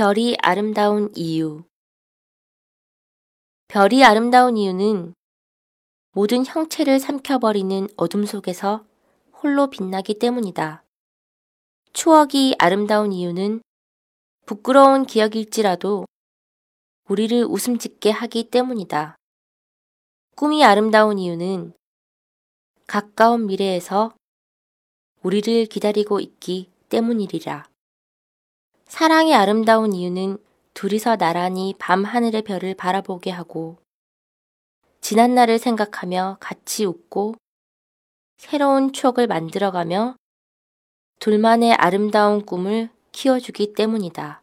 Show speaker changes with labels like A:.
A: 별이 아름다운 이유 별이 아름다운 이유는 모든 형체를 삼켜버리는 어둠 속에서 홀로 빛나기 때문이다. 추억이 아름다운 이유는 부끄러운 기억일지라도 우리를 웃음 짓게 하기 때문이다. 꿈이 아름다운 이유는 가까운 미래에서 우리를 기다리고 있기 때문이리라. 사랑이 아름다운 이유는 둘이서 나란히 밤 하늘의 별을 바라보게 하고 지난 날을 생각하며 같이 웃고 새로운 추억을 만들어가며 둘만의 아름다운 꿈을 키워주기 때문이다.